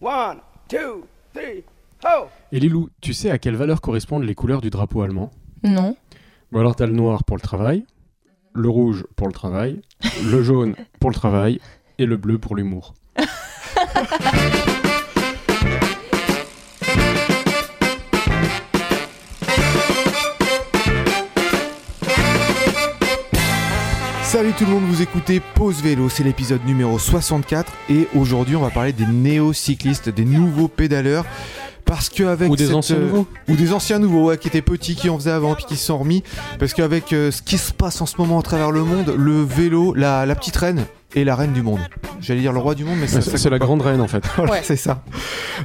One, two, three, ho! Et Lilou, tu sais à quelle valeur correspondent les couleurs du drapeau allemand? Non. Bon alors t'as le noir pour le travail, le rouge pour le travail, le jaune pour le travail et le bleu pour l'humour. Salut tout le monde, vous écoutez Pause Vélo, c'est l'épisode numéro 64 et aujourd'hui on va parler des néo-cyclistes, des nouveaux pédaleurs. Parce qu'avec Ou des cette, anciens euh, nouveaux. ou des anciens nouveaux ouais, qui étaient petits, qui en faisaient avant, puis qui se sont remis. Parce qu'avec euh, ce qui se passe en ce moment à travers le monde, le vélo, la, la petite reine est la reine du monde. J'allais dire le roi du monde, mais C'est la pas. grande reine en fait. Voilà, Ouais. c'est ça.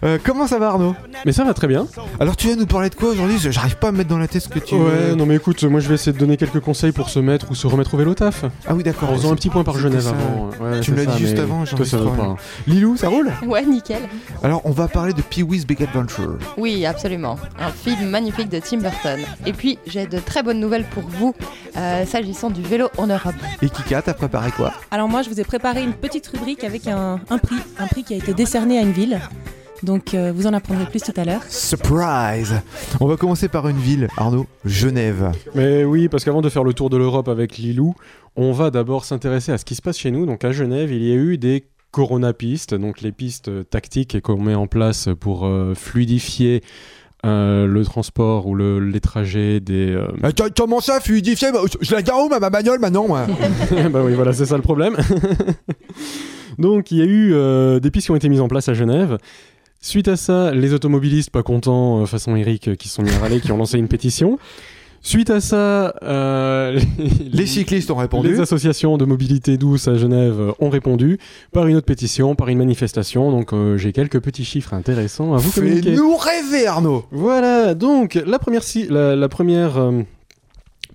Euh, comment ça va Arnaud? Mais ça va très bien. Alors tu viens nous parler de quoi aujourd'hui? J'arrive pas à me mettre dans la tête ce que tu Ouais, non mais écoute, moi je vais essayer de donner quelques conseils pour se mettre ou se remettre au vélo taf. Ah oui d'accord. En faisant un petit point par Genève ça. avant. Ouais, Tu me l'as dit juste avant, j'en ça pas. hein. Lilou, ça roule? Ouais, nickel. Alors on va parler de Pee-wee's Big Adventure. Oui, absolument. Un film magnifique de Tim Burton. Et puis, j'ai de très bonnes nouvelles pour vous euh, s'agissant du vélo en Europe. Et Kika, t'as préparé quoi? Alors moi, je vous ai préparé une petite rubrique avec un, un prix, un prix qui a été décerné à une ville. Donc euh, vous en apprendrez plus tout à l'heure. Surprise On va commencer par une ville, Arnaud, Genève. Mais oui, parce qu'avant de faire le tour de l'Europe avec Lilou, on va d'abord s'intéresser à ce qui se passe chez nous. Donc à Genève, il y a eu des Corona pistes, donc les pistes tactiques qu'on met en place pour euh, fluidifier euh, le transport ou le- les trajets des. euh, comment ça, fluidifié? Je la gare où ma bagnole maintenant, moi? Bah oui, voilà, c'est ça le problème. Donc, il y a eu euh, des pistes qui ont été mises en place à Genève. Suite à ça, les automobilistes pas contents, euh, façon Eric, euh, qui sont mis à râler, qui ont lancé une pétition. Suite à ça, euh, Les cyclistes ont répondu. les associations de mobilité douce à Genève euh, ont répondu par une autre pétition, par une manifestation. Donc, euh, j'ai quelques petits chiffres intéressants à vous communiquer. Fais-nous rêver, Arnaud Voilà, donc la première, si- la, la première euh,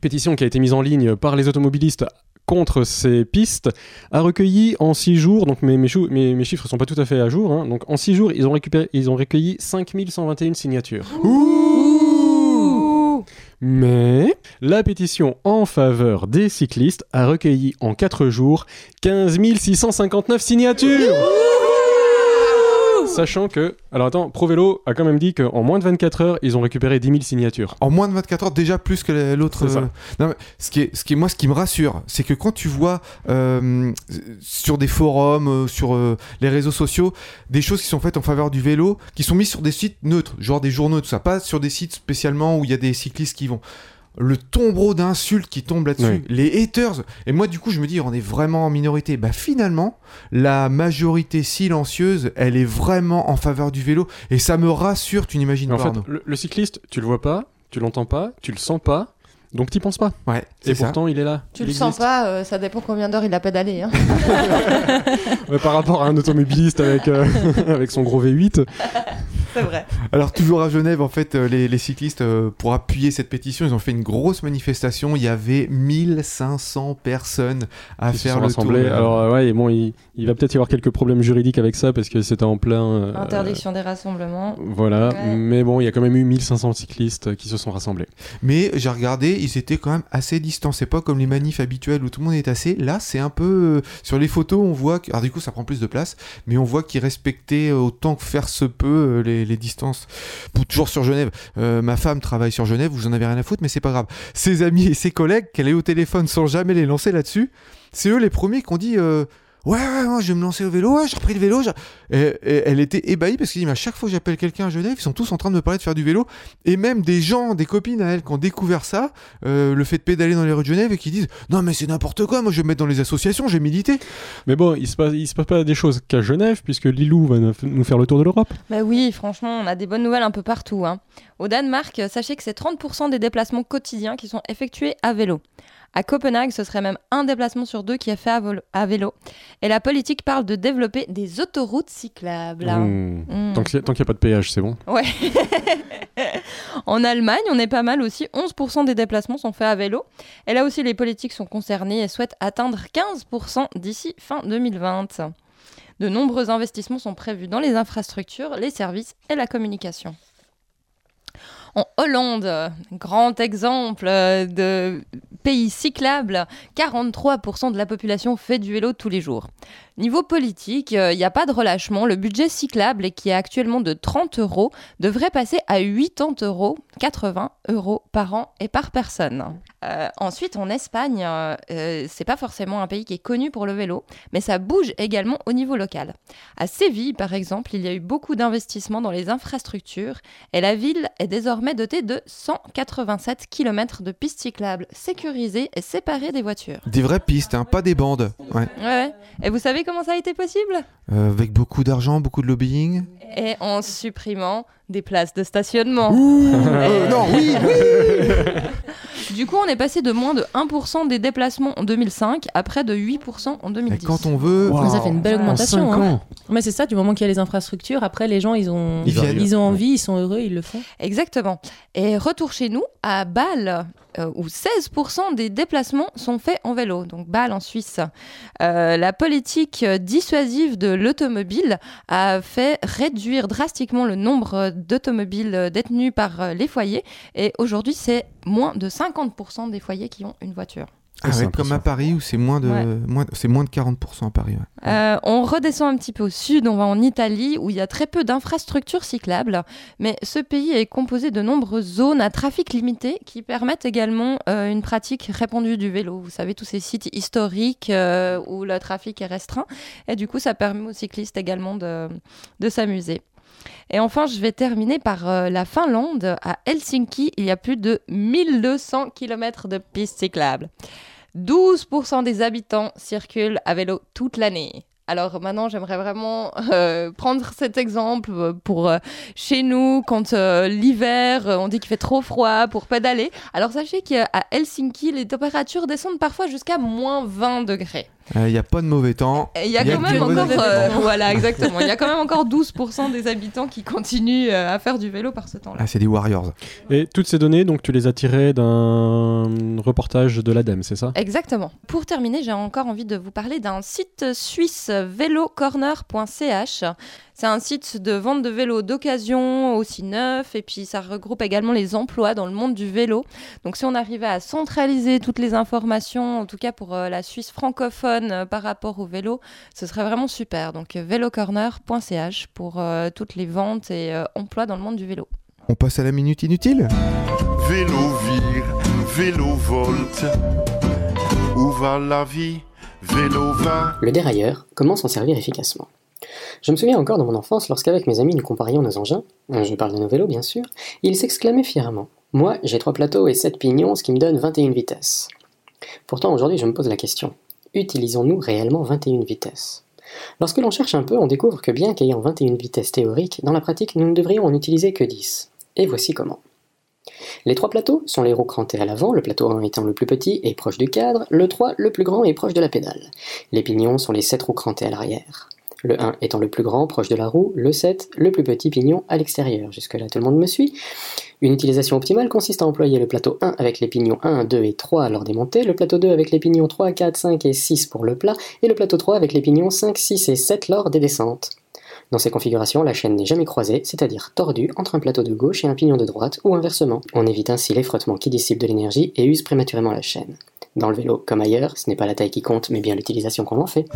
pétition qui a été mise en ligne par les automobilistes contre ces pistes a recueilli en 6 jours, donc mes, mes, chou- mes, mes chiffres sont pas tout à fait à jour, hein, donc en 6 jours ils ont, récupéré, ils ont recueilli 5121 signatures. Ouh Mais la pétition en faveur des cyclistes a recueilli en 4 jours 15 659 signatures Sachant que, alors attends, ProVélo a quand même dit qu'en moins de 24 heures, ils ont récupéré 10 000 signatures. En moins de 24 heures, déjà plus que l'autre. Euh, ce qui est, ce qui est, moi, ce qui me rassure, c'est que quand tu vois euh, sur des forums, euh, sur euh, les réseaux sociaux, des choses qui sont faites en faveur du vélo, qui sont mises sur des sites neutres, genre des journaux, tout ça, pas sur des sites spécialement où il y a des cyclistes qui vont. Le tombereau d'insultes qui tombe là-dessus, Oui. les haters. Et moi, du coup, je me dis, on est vraiment en minorité. Bah, finalement, la majorité silencieuse, elle est vraiment en faveur du vélo. Et ça me rassure, tu n'imagines pas. en fait, le, le cycliste, tu le vois pas, tu l'entends pas, tu le sens pas, donc t'y penses pas. Ouais, Et c'est ça. pourtant, il est là. Tu il le sens pas, euh, ça dépend combien d'heures il a pédalé. Hein. Ouais, par rapport à un automobiliste avec, euh, avec son gros V8. C'est vrai. Alors toujours à Genève, en fait, euh, les, les cyclistes, euh, pour appuyer cette pétition, ils ont fait une grosse manifestation. Il y avait 1500 personnes à se faire sont le tour. Alors euh, ouais, et bon, il, il va peut-être y avoir quelques problèmes juridiques avec ça parce que c'était en plein. euh, Interdiction des rassemblements. Voilà, Ouais. mais bon, il y a quand même eu 1500 cyclistes qui se sont rassemblés. Mais j'ai regardé, ils étaient quand même assez distants. C'est pas comme les manifs habituels où tout le monde est assez. Là, c'est un peu... Sur les photos, on voit... Que... Alors du coup, ça prend plus de place. Mais on voit qu'ils respectaient autant que faire se peut les, les distances. Toujours sur Genève. Euh, ma femme travaille sur Genève, vous en avez rien à foutre, mais c'est pas grave. Ses amis et ses collègues, qu'elle est au téléphone sans jamais les lancer là-dessus, c'est eux les premiers qui ont dit... euh, Ouais, ouais, moi je vais me lancer au vélo, ouais, j'ai repris le vélo. Et, et elle était ébahie parce qu'elle dit, mais à chaque fois que j'appelle quelqu'un à Genève, ils sont tous en train de me parler de faire du vélo. Et même des gens, des copines à elle qui ont découvert ça, euh, le fait de pédaler dans les rues de Genève et qui disent, non mais c'est n'importe quoi, moi je vais me mettre dans les associations, j'ai milité. Mais bon, il se passe, il se passe pas des choses qu'à Genève puisque Lilou va nous nous faire le tour de l'Europe. Bah oui, franchement, on a des bonnes nouvelles un peu partout. hein. Au Danemark, euh, sachez que c'est 30% des déplacements quotidiens qui sont effectués à vélo. À Copenhague, ce serait même un déplacement sur deux qui est fait à, à vélo. Et la politique parle de développer des autoroutes cyclables. Mmh. Mm. Tant qu'il n'y a, pas de péage, c'est bon. Ouais. en Allemagne, on est pas mal aussi. 11% des déplacements sont faits à vélo. Et là aussi, les politiques sont concernées et souhaitent atteindre 15% d'ici fin 2020. De nombreux investissements sont prévus dans les infrastructures, les services et la communication. En Hollande, grand exemple de pays cyclable, 43% de la population fait du vélo tous les jours. Niveau politique, il n'y a pas de relâchement. Le budget cyclable, qui est actuellement de 30 euros, devrait passer à 80 euros, 80 euros par an et par personne. Euh, ensuite, en Espagne, euh, euh, c'est pas forcément un pays qui est connu pour le vélo, mais ça bouge également au niveau local. À Séville, par exemple, il y a eu beaucoup d'investissements dans les infrastructures et la ville est désormais dotée de 187 km de pistes cyclables sécurisées et séparées des voitures. Des vraies pistes, hein, pas des bandes. Ouais. Ouais, ouais. Et vous savez comment ça a été possible? Euh, avec beaucoup d'argent, beaucoup de lobbying. Et en supprimant des places de stationnement. Euh, non, oui, oui. Du coup, on est passé de moins de 1% des déplacements en 2005 à près de 8% en Et 2010. quand on veut, Wow. Ça fait une belle En augmentation. cinq hein. ans. Mais c'est ça, du moment qu'il y a les infrastructures, après les gens ils ont, ils ont envie, ils sont heureux, ils le font. Exactement. Et retour chez nous, à Bâle, euh, où 16% des déplacements sont faits en vélo, donc Bâle en Suisse. Euh, la politique dissuasive de l'automobile a fait réduire drastiquement le nombre d'automobiles détenus par les foyers. Et aujourd'hui, c'est moins de 50% des foyers qui ont une voiture. Ah ouais, comme à. Paris où c'est moins de, Ouais. moins, c'est moins de 40% à Paris. ouais. Euh, on redescend un petit peu au sud, on va en Italie où il y a très peu d'infrastructures cyclables, mais ce pays est composé de nombreuses zones à trafic limité qui permettent également euh, une pratique répandue du vélo. Vous savez, tous ces sites historiques euh, où le trafic est restreint, et du coup ça permet aux cyclistes également de, de s'amuser. Et enfin, je vais terminer par euh, la Finlande. À Helsinki, il y a plus de 1200 km de pistes cyclables. 12% des habitants circulent à vélo toute l'année. Alors maintenant, j'aimerais vraiment euh, prendre cet exemple euh, pour chez nous, quand l'hiver, on dit qu'il fait trop froid pour pédaler. Alors sachez qu'à Helsinki, les températures descendent parfois jusqu'à moins 20 degrés. Il n'y a pas de mauvais temps. Il y a Il y a quand même encore, euh, voilà, exactement. Il y a quand même encore 12% des habitants qui continuent euh, à faire du vélo par ce temps-là. Ah, c'est des Warriors. Et toutes ces données, donc tu les as tirées d'un reportage de l'ADEME, c'est ça? Exactement. Pour terminer, j'ai encore envie de vous parler d'un site suisse vélocorner.ch. C'est un site de vente de vélos d'occasion, aussi neuf, et puis ça regroupe également les emplois dans le monde du vélo. Donc si on arrivait à centraliser toutes les informations, en tout cas pour euh, la Suisse francophone euh, par rapport au vélo, ce serait vraiment super. Donc euh, vélocorner.ch pour euh, toutes les ventes et euh, emplois dans le monde du vélo. On passe à la minute inutile Vélo vire, vélo volte. Où va la vie? Vélo va. Le dérailleur, comment s'en servir efficacement Je me souviens encore de mon enfance lorsqu'avec mes amis nous comparions nos engins, je parle de nos vélos bien sûr, ils s'exclamaient fièrement Moi, j'ai trois plateaux et sept pignons, ce qui me donne 21 vitesses. Pourtant, aujourd'hui, je me pose la question utilisons-nous réellement 21 vitesses? Lorsque l'on cherche un peu, on découvre que bien qu'ayant 21 vitesses théoriques, dans la pratique, nous ne devrions en utiliser que 10. Et voici comment. Les trois plateaux sont les roues crantées à l'avant, le plateau 1 étant le plus petit et proche du cadre, le 3 le plus grand et proche de la pédale. Les pignons sont les 7 roues crantées à l'arrière. Le 1 étant le plus grand, proche de la roue, le 7, le plus petit pignon à l'extérieur. Jusque-là, tout le monde me suit. Une utilisation optimale consiste à employer le plateau 1 avec les pignons 1, 2 et 3 à leur démonter, le plateau 2 avec les pignons 3, 4, 5 et 6 pour le plat, et le plateau 3 avec les pignons 5, 6 et 7 lors des descentes. Dans ces configurations, la chaîne n'est jamais croisée, c'est-à-dire tordue entre un plateau de gauche et un pignon de droite, ou inversement. On évite ainsi les frottements qui dissipent de l'énergie et usent prématurément la chaîne. Dans le vélo, comme ailleurs, ce n'est pas la taille qui compte, mais bien l'utilisation qu'on en fait.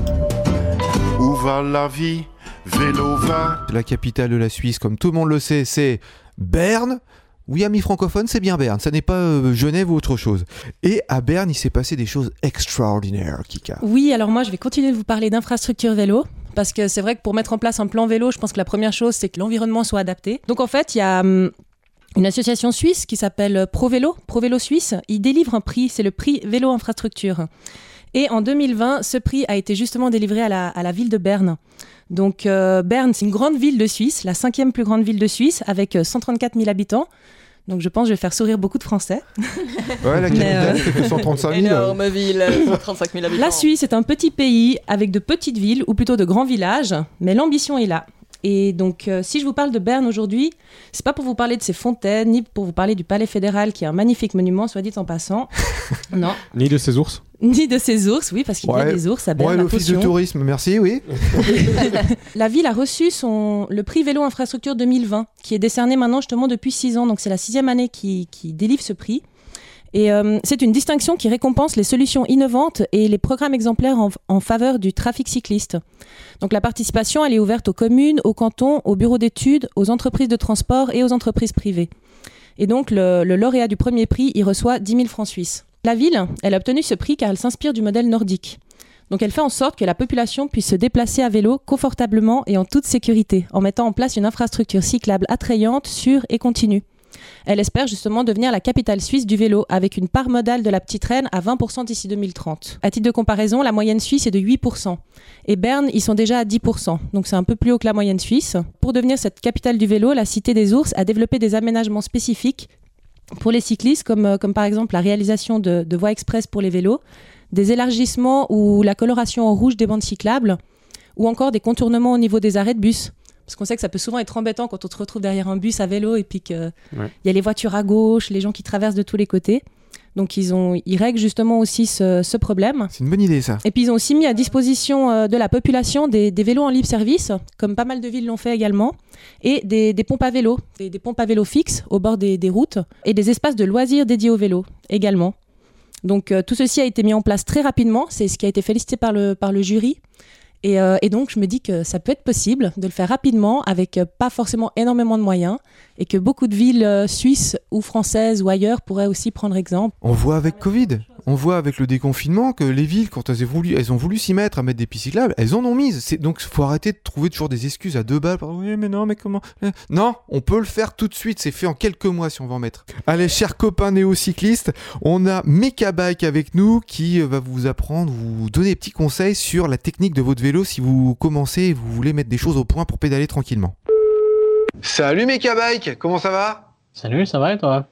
Va la vie Vélo va. La capitale de la Suisse, comme tout le monde le sait, c'est Berne. Oui, amis francophones, c'est bien Berne. Ça n'est pas euh, Genève ou autre chose. Et à Berne, il s'est passé des choses extraordinaires, Kika. Oui, alors moi je vais continuer de vous parler d'infrastructure vélo. Parce que c'est vrai que pour mettre en place un plan vélo, je pense que la première chose, c'est que l'environnement soit adapté. Donc en fait, il y a hum, une association suisse qui s'appelle ProVélo, ProVélo Suisse. Il délivre un prix, c'est le prix Vélo Infrastructure. Et en 2020, ce prix a été justement délivré à la, à la ville de Berne. Donc euh, Berne, c'est une grande ville de Suisse, la cinquième plus grande ville de Suisse, avec euh, 134 000 habitants. Donc je pense que je vais faire sourire beaucoup de Français. Ouais, la capitale, c'est que 135 000. ville, 35 000 habitants. La Suisse est un petit pays avec de petites villes, ou plutôt de grands villages, mais l'ambition est là. Et donc, euh, si je vous parle de Berne aujourd'hui, c'est pas pour vous parler de ses fontaines, ni pour vous parler du Palais fédéral, qui est un magnifique monument, soit dit en passant. non. Ni de ces ours Ni de ses ours, oui, parce qu'il y a des ours à Berne. Ouais, la l'office de potion. tourisme, merci, oui. La ville a reçu son, le prix Vélo Infrastructure 2020, qui est décerné maintenant justement depuis six ans. Donc c'est la sixième année qui, qui délivre ce prix. Euh, c'est une distinction qui récompense les solutions innovantes et les programmes exemplaires en, faveur du trafic cycliste. La participation, est ouverte aux communes, aux cantons, aux bureaux d'études, aux entreprises de transport et aux entreprises privées. Et donc le, lauréat du premier prix, il reçoit 10 000 francs suisses. La ville, a obtenu ce prix car elle s'inspire du modèle nordique. Elle fait en sorte que la population puisse se déplacer à vélo confortablement et en toute sécurité, en mettant en place une infrastructure cyclable attrayante, sûre et continue. Elle espère justement devenir la capitale suisse du vélo, avec une part modale de la petite reine à 20% d'ici 2030. À titre de comparaison, la moyenne suisse est de 8%. Et Berne, ils sont déjà à 10%, donc c'est un peu plus haut que la moyenne suisse. Pour devenir cette capitale du vélo, la Cité des Ours a développé des aménagements spécifiques pour les cyclistes, comme, euh, comme par exemple la réalisation de, de voies express pour les vélos, des élargissements ou la coloration en rouge des bandes cyclables, ou encore des contournements au niveau des arrêts de bus. Parce qu'on sait que ça peut souvent être embêtant quand on se retrouve derrière un bus à vélo et puis qu'il Ouais. y a les voitures à gauche, les gens qui traversent de tous les côtés. Donc ils, ont, ils règlent justement aussi ce, ce problème. C'est une bonne idée ça. Et puis ils ont aussi mis à disposition euh, de la population des, des vélos en libre service, comme pas mal de villes l'ont fait également, et des, des pompes à vélo, des, des pompes à vélo fixes au bord des, routes, et des espaces de loisirs dédiés au vélo également. Donc euh, tout ceci a été mis en place très rapidement, c'est ce qui a été félicité par le, par le jury. Et, euh, et donc je me dis que ça peut être possible de le faire rapidement avec euh, pas forcément énormément de moyens et que beaucoup de villes euh, suisses ou françaises ou ailleurs pourraient aussi prendre exemple. On voit avec Covid, on voit avec le déconfinement que les villes, quand elles ont voulu, elles ont voulu s'y mettre à mettre des pistes cyclables, elles en ont mises. C'est donc faut arrêter de trouver toujours des excuses à deux balles. Oui, mais non, mais comment? Euh, Non, on peut le faire tout de suite. C'est fait en quelques mois si on va en mettre. Allez, chers copains néo-cyclistes, on a Mekabike avec nous qui euh, va vous apprendre, vous donner des petits conseils sur la technique de votre vélo si vous commencez et vous voulez mettre des choses au point pour pédaler tranquillement. Salut Mekabike, comment ça va? Salut, ça va et toi?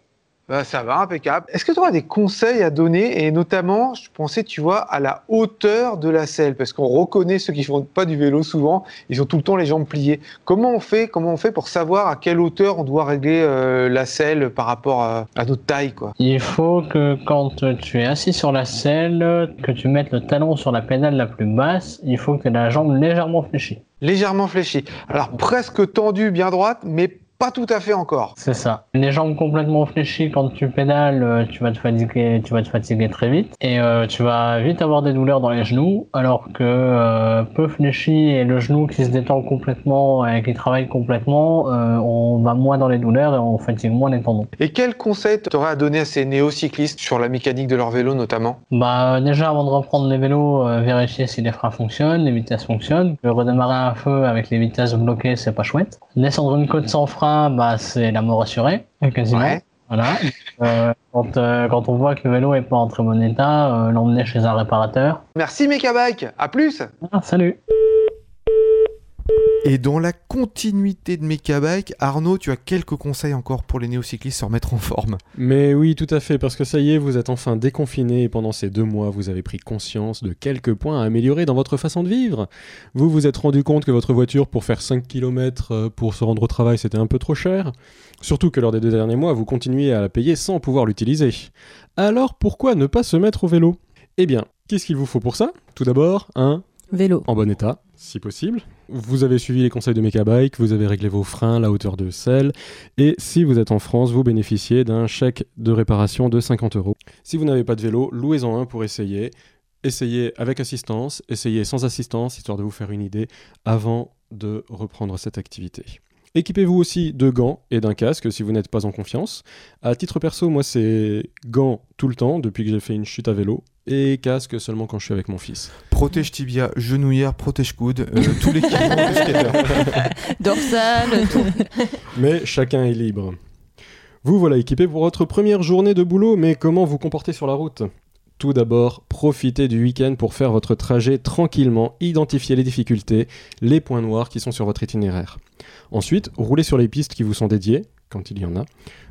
Bah, ça va, impeccable. Est-ce que tu auras des conseils à donner? Et notamment, je pensais, tu vois, à la hauteur de la selle, parce qu'on reconnaît ceux qui font pas du vélo souvent, ils ont tout le temps les jambes pliées. Comment on fait Comment on fait pour savoir à quelle hauteur on doit régler euh, la selle par rapport à, à notre taille, quoi? Il faut que quand tu es assis sur la selle, que tu mettes le talon sur la pédale la plus basse, il faut que tu aies la jambe légèrement fléchie. Légèrement fléchie. Alors presque tendue, bien droite, mais pas tout à fait encore. C'est ça. Les jambes complètement fléchies quand tu pédales, euh, tu vas te fatiguer, tu vas te fatiguer très vite et euh, tu vas vite avoir des douleurs dans les genoux, alors que euh, peu fléchi et le genou qui se détend complètement et qui travaille complètement, euh, on va moins dans les douleurs et on fatigue moins les tendons. Et quel conseil tu aurais à donner à ces néo-cyclistes sur la mécanique de leur vélo notamment? Bah déjà avant de reprendre les vélos, vérifier si les freins fonctionnent, les vitesses fonctionnent. Redémarrer un feu avec les vitesses bloquées, c'est pas chouette. Descendre une côte sans frein, bah c'est la mort assurée, quasiment. Ouais. Voilà. Euh, quand, euh, quand on voit que le vélo est pas en très bon état, euh, l'emmener chez un réparateur. Merci Mekabike, à plus Ah, salut. Et dans la continuité de Mekabike, Arnaud, tu as quelques conseils encore pour les néocyclistes se remettre en forme. Mais oui, tout à fait, parce que ça y est, vous êtes enfin déconfiné et pendant ces deux mois, vous avez pris conscience de quelques points à améliorer dans votre façon de vivre. Vous vous êtes rendu compte que votre voiture, pour faire 5 km pour se rendre au travail, c'était un peu trop cher. Surtout que lors des deux derniers mois, vous continuiez à la payer sans pouvoir l'utiliser. Alors pourquoi ne pas se mettre au vélo? Eh bien, qu'est-ce qu'il vous faut pour ça? Tout d'abord, un Vélo. en bon état, si possible. Vous avez suivi les conseils de Mekabike, vous avez réglé vos freins, la hauteur de selle, et si vous êtes en France, vous bénéficiez d'un chèque de réparation de 50 euros. Si vous n'avez pas de vélo, louez-en un pour essayer. Essayez avec assistance, essayez sans assistance, histoire de vous faire une idée avant de reprendre cette activité. Équipez-vous aussi de gants et d'un casque si vous n'êtes pas en confiance. À titre perso, moi c'est gants tout le temps depuis que j'ai fait une chute à vélo et casque seulement quand je suis avec mon fils. Protège tibia, genouillère, protège coude, euh, tous les. Dorsale, tout. Mais chacun est libre. Vous voilà équipé pour votre première journée de boulot, mais comment vous comporter sur la route? Tout d'abord, profitez du week-end pour faire votre trajet tranquillement, identifier les difficultés, les points noirs qui sont sur votre itinéraire. Ensuite, roulez sur les pistes qui vous sont dédiées, quand il y en a.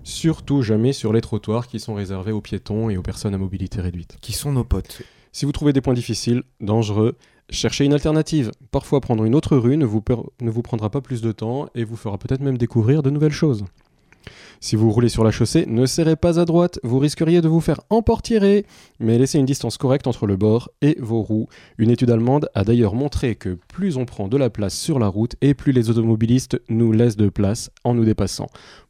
Surtout jamais sur les trottoirs qui sont réservés aux piétons et aux personnes à mobilité réduite. Qui sont nos potes. Si vous trouvez des points difficiles, dangereux, cherchez une alternative. Parfois, prendre une autre rue ne vous, ne vous prendra pas plus de temps et vous fera peut-être même découvrir de nouvelles choses. Si vous roulez sur la chaussée, ne serrez pas à droite, vous risqueriez de vous faire emportirer, mais laissez une distance correcte entre le bord et vos roues. Une étude allemande a d'ailleurs montré que plus on prend de la place sur la route et plus les automobilistes nous laissent de place en nous dépassant.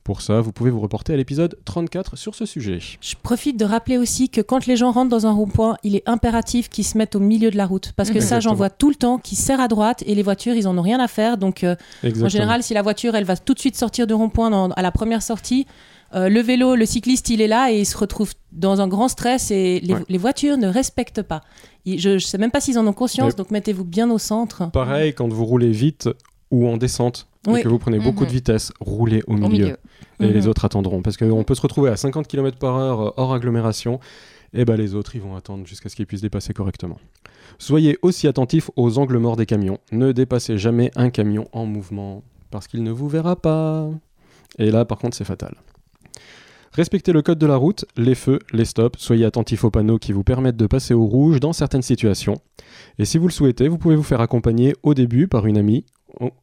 Pour ça, vous pouvez vous reporter à l'épisode 34 sur ce sujet. Je profite de rappeler aussi que quand les gens rentrent dans un rond-point, il est impératif qu'ils se mettent au milieu de la route. Parce que ça, Exactement. j'en vois tout le temps, qui serrent à droite et les voitures, ils en ont rien à faire. Donc, euh, en général, si la voiture, elle va tout de suite sortir du rond-point à la première sortie, euh, le vélo, le cycliste, il est là et il se retrouve dans un grand stress et les, Ouais. les voitures ne respectent pas. Ils- je ne sais même pas s'ils en ont conscience, Mais- donc mettez-vous bien au centre. Pareil, quand vous roulez vite ou en descente Oui. et que vous prenez beaucoup Mhm. de vitesse, roulez au milieu. Au milieu. Et les Mhm. autres attendront. Parce qu'on peut se retrouver à 50 km par heure euh, hors agglomération, et ben les autres, ils vont attendre jusqu'à ce qu'ils puissent dépasser correctement. Soyez aussi attentifs aux angles morts des camions. Ne dépassez jamais un camion en mouvement, parce qu'il ne vous verra pas. Et là, par contre, c'est fatal. Respectez le code de la route, les feux, les stops, soyez attentifs aux panneaux qui vous permettent de passer au rouge dans certaines situations. Et si vous le souhaitez, vous pouvez vous faire accompagner au début par une amie,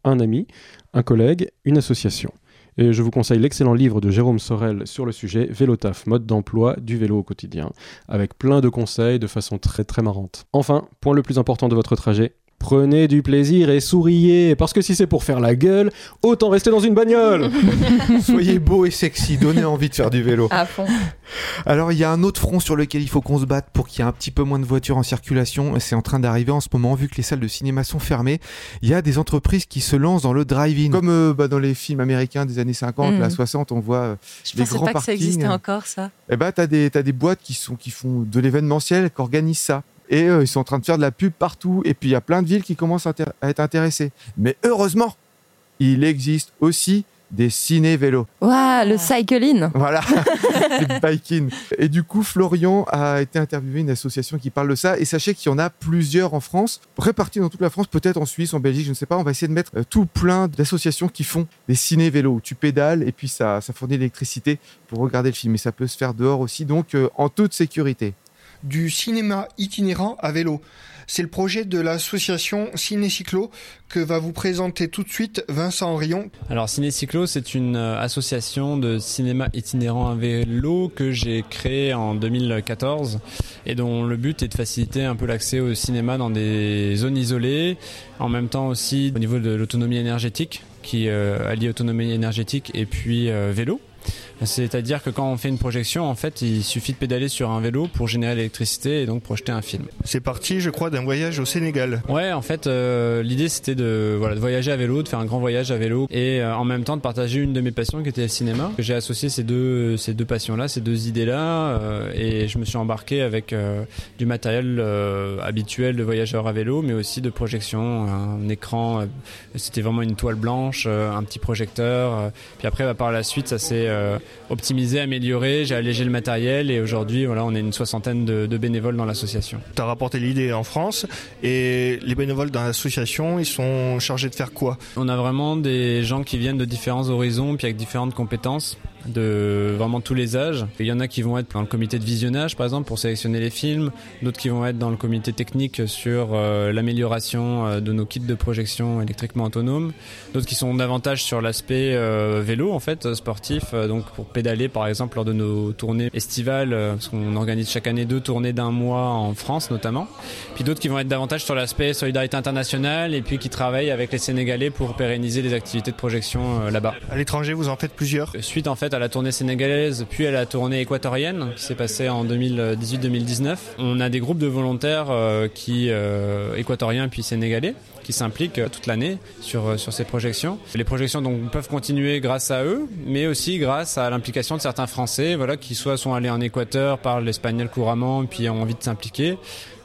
un ami, un collègue, une association. Et je vous conseille l'excellent livre de Jérôme Sorel sur le sujet Vélotaf, mode d'emploi du vélo au quotidien, avec plein de conseils de façon très très marrante. Enfin, point le plus important de votre trajet, prenez du plaisir et souriez, parce que si c'est pour faire la gueule, autant rester dans une bagnole Soyez beau et sexy, donnez envie de faire du vélo. À fond. Alors il y a un autre front sur lequel il faut qu'on se batte pour qu'il y ait un petit peu moins de voitures en circulation. C'est en train d'arriver en ce moment vu que les salles de cinéma sont fermées. Il y a des entreprises qui se lancent dans le drive-in. Comme euh, bah, dans les films américains des années 50, Mhm. la 60, on voit euh, Je Les pensais grands pas que ça parkings, existait encore, ça. eh ben, t'as des, boîtes qui, sont, qui font de l'événementiel, qui organisent ça. Et euh, ils sont en train de faire de la pub partout. Et puis il y a plein de villes qui commencent à, être intéressées. Mais heureusement, il existe aussi des ciné-vélos. Waouh, le cycling. Voilà, les biking. Et du coup, Florian a été interviewé une association qui parle de ça. Et sachez qu'il y en a plusieurs en France, répartis dans toute la France, peut-être en Suisse, en Belgique, je ne sais pas. On va essayer de mettre euh, tout plein d'associations qui font des ciné-vélos. Tu pédales et puis ça, ça fournit l'électricité pour regarder le film. Et ça peut se faire dehors aussi, donc euh, en toute sécurité. Du cinéma itinérant à vélo. C'est le projet de l'association Ciné Cyclo que va vous présenter tout de suite Vincent Rion. Alors Ciné Cyclo, c'est une euh, association de cinéma itinérant à vélo que j'ai créée en 2014 et dont le but est de faciliter un peu l'accès au cinéma dans des zones isolées, en même temps aussi au niveau de l'autonomie énergétique qui euh, allie autonomie énergétique et puis euh, vélo. C'est-à-dire que quand on fait une projection, en fait, il suffit de pédaler sur un vélo pour générer l'électricité et donc projeter un film. C'est parti, je crois, d'un voyage au Sénégal. Ouais, en fait, euh, l'idée c'était de, voilà, de voyager à vélo, de faire un grand voyage à vélo et euh, en même temps de partager une de mes passions qui était le cinéma. J'ai associé ces deux, ces deux passions-là, ces deux idées-là euh, et je me suis embarqué avec du matériel habituel de voyageur à vélo, mais aussi de projection, un écran. c'était vraiment une toile blanche, un petit projecteur. puis après, bah, par la suite, ça s'est euh, optimisé, amélioré. J'ai allégé le matériel et aujourd'hui, voilà, on est une soixantaine de, de bénévoles dans l'association. Tu as rapporté l'idée en France et les bénévoles dans l'association, ils sont chargés de faire quoi? On a vraiment des gens qui viennent de différents horizons, puis avec différentes compétences de vraiment tous les âges. Il y en a qui vont être dans le comité de visionnage, par exemple, pour sélectionner les films, d'autres qui vont être dans le comité technique sur euh, l'amélioration euh, de nos kits de projection électriquement autonomes, d'autres qui sont davantage sur l'aspect euh, vélo, en fait, sportif, donc pour pédaler, par exemple, lors de nos tournées estivales, parce qu'on organise chaque année deux tournées d'un mois en France, notamment. Puis d'autres qui vont être davantage sur l'aspect solidarité internationale, et puis qui travaillent avec les Sénégalais pour pérenniser les activités de projection euh, là-bas. À l'étranger, vous en faites plusieurs? Suite en fait à la tournée sénégalaise, puis à la tournée équatorienne qui s'est passée en 2018-2019, on a des groupes de volontaires euh, qui euh, équatoriens puis sénégalais qui s'impliquent euh, toute l'année sur sur ces projections. Les projections donc peuvent continuer grâce à eux, mais aussi grâce à l'implication de certains Français, voilà, qui soit sont allés en Équateur, parlent l'espagnol couramment, puis ont envie de s'impliquer.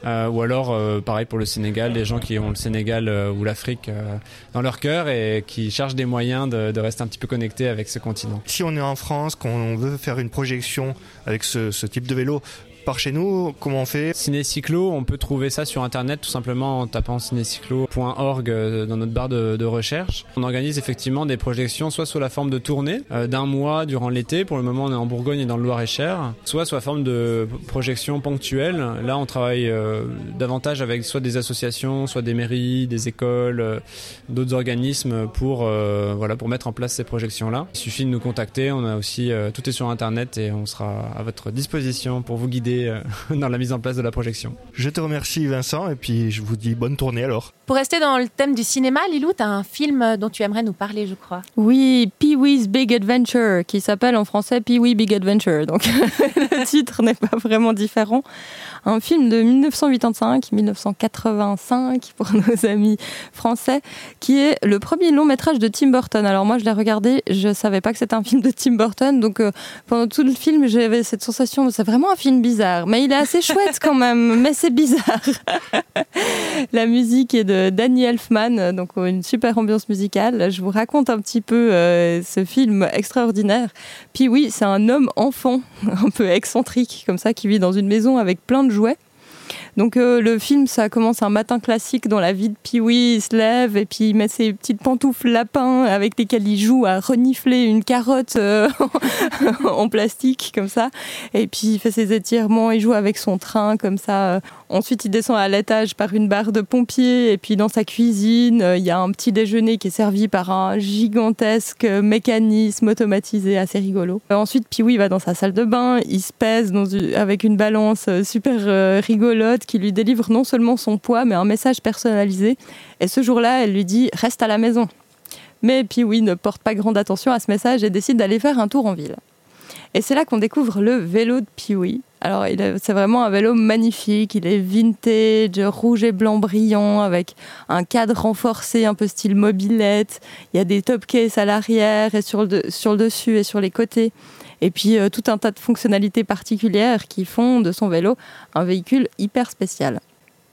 Euh, ou alors, euh, pareil pour le Sénégal, des gens qui ont le Sénégal euh, ou l'Afrique euh, dans leur cœur et qui cherchent des moyens de, de rester un petit peu connectés avec ce continent. Si on est en France, qu'on veut faire une projection avec ce, ce type de vélo, par chez nous Comment on fait Cinécyclo, on peut trouver ça sur internet tout simplement en tapant cinécyclo.org euh, dans notre barre de, recherche. On organise effectivement des projections soit sous la forme de tournée euh, d'un mois durant l'été, pour le moment on est en Bourgogne et dans le Loir-et-Cher, soit sous la forme de projections ponctuelles. Là on travaille euh, davantage avec soit des associations, soit des mairies, des écoles, euh, d'autres organismes pour voilà pour mettre en place ces projections là. Il suffit de nous contacter, on a aussi tout est sur internet et on sera à votre disposition pour vous guider dans la mise en place de la projection. Je te remercie Vincent et puis je vous dis bonne tournée alors. Pour rester dans le thème du cinéma, Lilou, tu as un film dont tu aimerais nous parler, je crois. Oui, Pee-wee's Big Adventure, qui s'appelle en français Pee-wee Big Adventure. Donc le titre n'est pas vraiment différent. Un film de 1985-1985 pour nos amis français, qui est le premier long métrage de Tim Burton. Alors moi, je l'ai regardé, je savais pas que c'était un film de Tim Burton, donc euh, pendant tout le film, j'avais cette sensation, c'est vraiment un film bizarre, mais il est assez chouette quand même, mais c'est bizarre. La musique est de Danny Elfman, donc une super ambiance musicale. Je vous raconte un petit peu euh, ce film extraordinaire. Puis oui, c'est un homme enfant, un peu excentrique comme ça, qui vit dans une maison avec plein de jouets. Donc euh, le film, ça commence un matin classique dans la vie de Pee-wee, il se lève et puis il met ses petites pantoufles lapins avec lesquelles il joue à renifler une carotte euh, en plastique comme ça. Et puis il fait ses étirements, il joue avec son train comme ça. Ensuite, il descend à l'étage par une barre de pompier et puis dans sa cuisine, il y a un petit déjeuner qui est servi par un gigantesque mécanisme automatisé assez rigolo. Ensuite, Pee-wee va dans sa salle de bain, il se pèse avec une balance super euh, rigolote qui lui délivre non seulement son poids, mais un message personnalisé. Et ce jour-là, elle lui dit Reste à la maison. Mais Pee-wee ne porte pas grande attention à ce message et décide d'aller faire un tour en ville. Et c'est là qu'on découvre le vélo de Pee-wee. Alors, c'est vraiment un vélo magnifique. Il est vintage, rouge et blanc brillant, avec un cadre renforcé, un peu style mobilette. Il y a des top cases à l'arrière et sur le dessus et sur les côtés. Et puis, euh, tout un tas de fonctionnalités particulières qui font de son vélo un véhicule hyper spécial.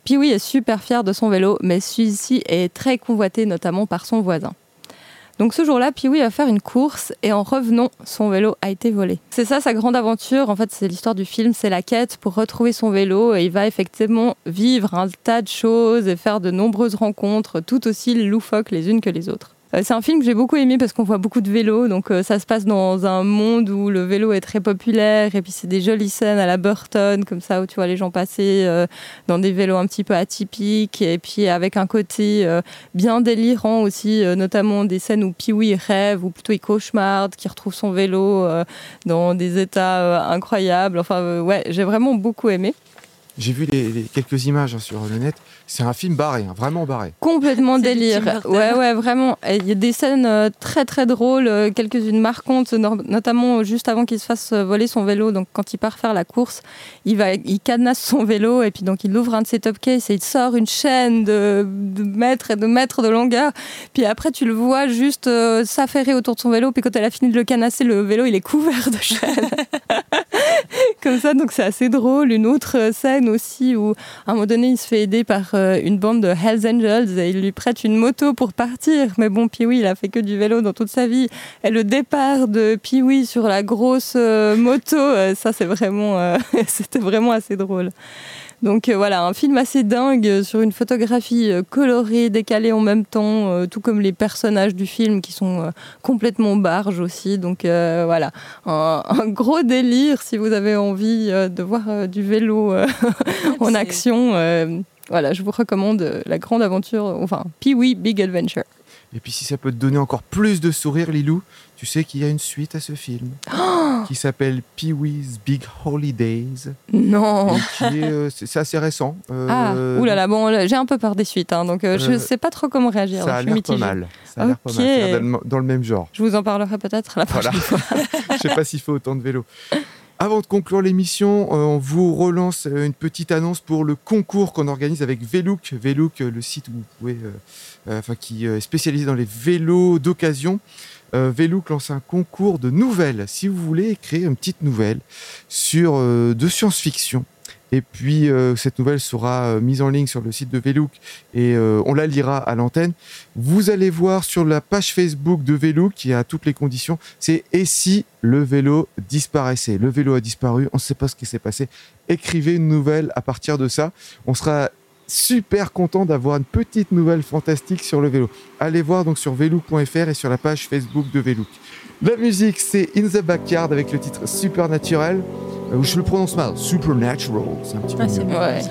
Pee-wee est super fier de son vélo, mais celui-ci est très convoité, notamment par son voisin. Donc ce jour-là, Pee-wee va faire une course et en revenant, son vélo a été volé. C'est ça sa grande aventure, en fait c'est l'histoire du film, c'est la quête pour retrouver son vélo et il va effectivement vivre un tas de choses et faire de nombreuses rencontres tout aussi loufoques les unes que les autres. Euh, c'est un film que j'ai beaucoup aimé parce qu'on voit beaucoup de vélos, donc euh, ça se passe dans un monde où le vélo est très populaire et puis c'est des jolies scènes à la Burton comme ça où tu vois les gens passer euh, dans des vélos un petit peu atypiques et puis avec un côté bien délirant aussi, notamment des scènes où Pee-wee rêve ou plutôt il cauchemarde, qui retrouve son vélo dans des états incroyables. Enfin ouais, j'ai vraiment beaucoup aimé. J'ai vu les, les, quelques images hein, sur le net. C'est un film barré, hein, vraiment barré. Complètement délire. Ouais, ouais, vraiment. Il y a des scènes euh, très, très drôles, euh, quelques-unes marquantes, notamment juste avant qu'il se fasse euh, voler son vélo. Donc, quand il part faire la course, il, va, il cadenasse son vélo et puis donc il ouvre un de ses top cases et il sort une chaîne de, de mètres et de mètres de longueur. Puis après, tu le vois juste s'affairer autour de son vélo. Puis quand elle a fini de le canasser, le vélo, il est couvert de chaînes. Ça, donc c'est assez drôle. Une autre scène aussi où, à un moment donné, il se fait aider par euh, une bande de Hells Angels et il lui prête une moto pour partir. Mais bon, Pee-wee, il a fait que du vélo dans toute sa vie. Et le départ de Pee-wee sur la grosse euh, moto, euh, ça, c'est vraiment, c'était vraiment assez drôle. Donc voilà, un film assez dingue sur une photographie colorée, décalée en même temps, tout comme les personnages du film qui sont complètement barges aussi. Donc voilà, un, un, gros délire si vous avez envie de voir du vélo en action voilà, je vous recommande la grande aventure, enfin, Pee-wee Big Adventure. Et puis si ça peut te donner encore plus de sourire, Lilou, tu sais qu'il y a une suite à ce film oh qui s'appelle Pee-wee's Big Holidays. Non. Euh, c'est assez récent. Euh, ah, oulala, bon, j'ai un peu peur des suites, hein, donc euh, je ne sais pas trop comment réagir. Ça a l'air pas mal. Ça a l'air pas mal. Dans le même genre. Je vous en parlerai peut-être la prochaine fois. je sais pas s'il faut autant de vélo. Avant de conclure l'émission, euh, on vous relance euh, une petite annonce pour le concours qu'on organise avec Velook. Velook, euh, le site où vous pouvez, enfin, qui est spécialisé dans les vélos d'occasion. Velook lance un concours de nouvelles. Si vous voulez écrire une petite nouvelle sur de science-fiction, Et puis, euh, cette nouvelle sera euh, mise en ligne sur le site de Velook et euh, on la lira à l'antenne. Vous allez voir sur la page Facebook de Velook, qui a toutes les conditions, c'est « Et si le vélo disparaissait ?» Le vélo a disparu, on ne sait pas ce qui s'est passé. Écrivez une nouvelle à partir de ça. On sera super content d'avoir une petite nouvelle fantastique sur le vélo. Allez voir donc sur velook.fr et sur la page Facebook de Velook. La musique, c'est In the Backyard avec le titre Supernaturel. Euh, je le prononce mal, Supernatural. C'est un petit peu Ah, c'est mieux. bon. Ouais.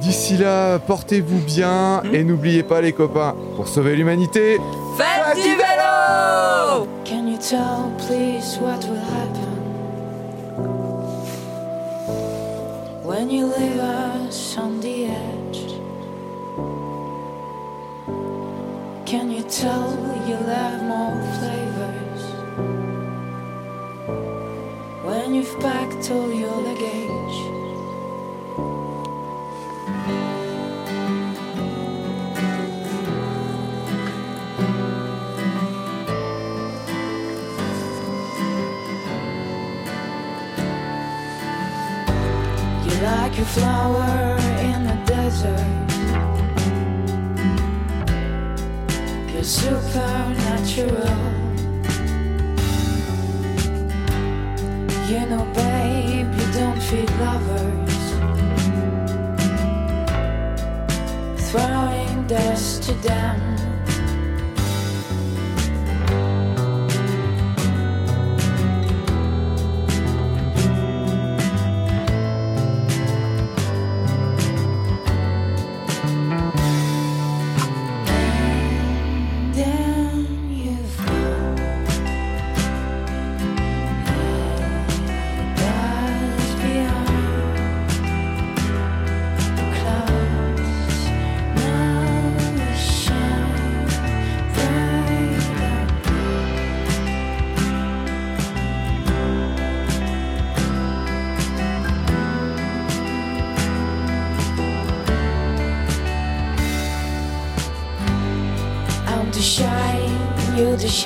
D'ici là, portez-vous bien et n'oubliez pas les copains, pour sauver l'humanité, Faites du vélo Can you tell, please, what will happen? When you leave us on the edge? Can you tell you'll have more flavors when you've packed all your luggage? You're like a flower in the desert. You're supernatural. You know, babe, you don't feed lovers. Throwing dust to them.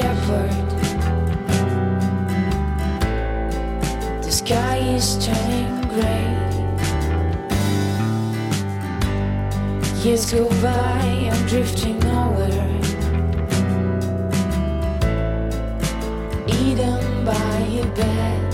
Shepherd. The sky is turning gray. Years go by, I'm drifting nowhere. Eaten by your beds.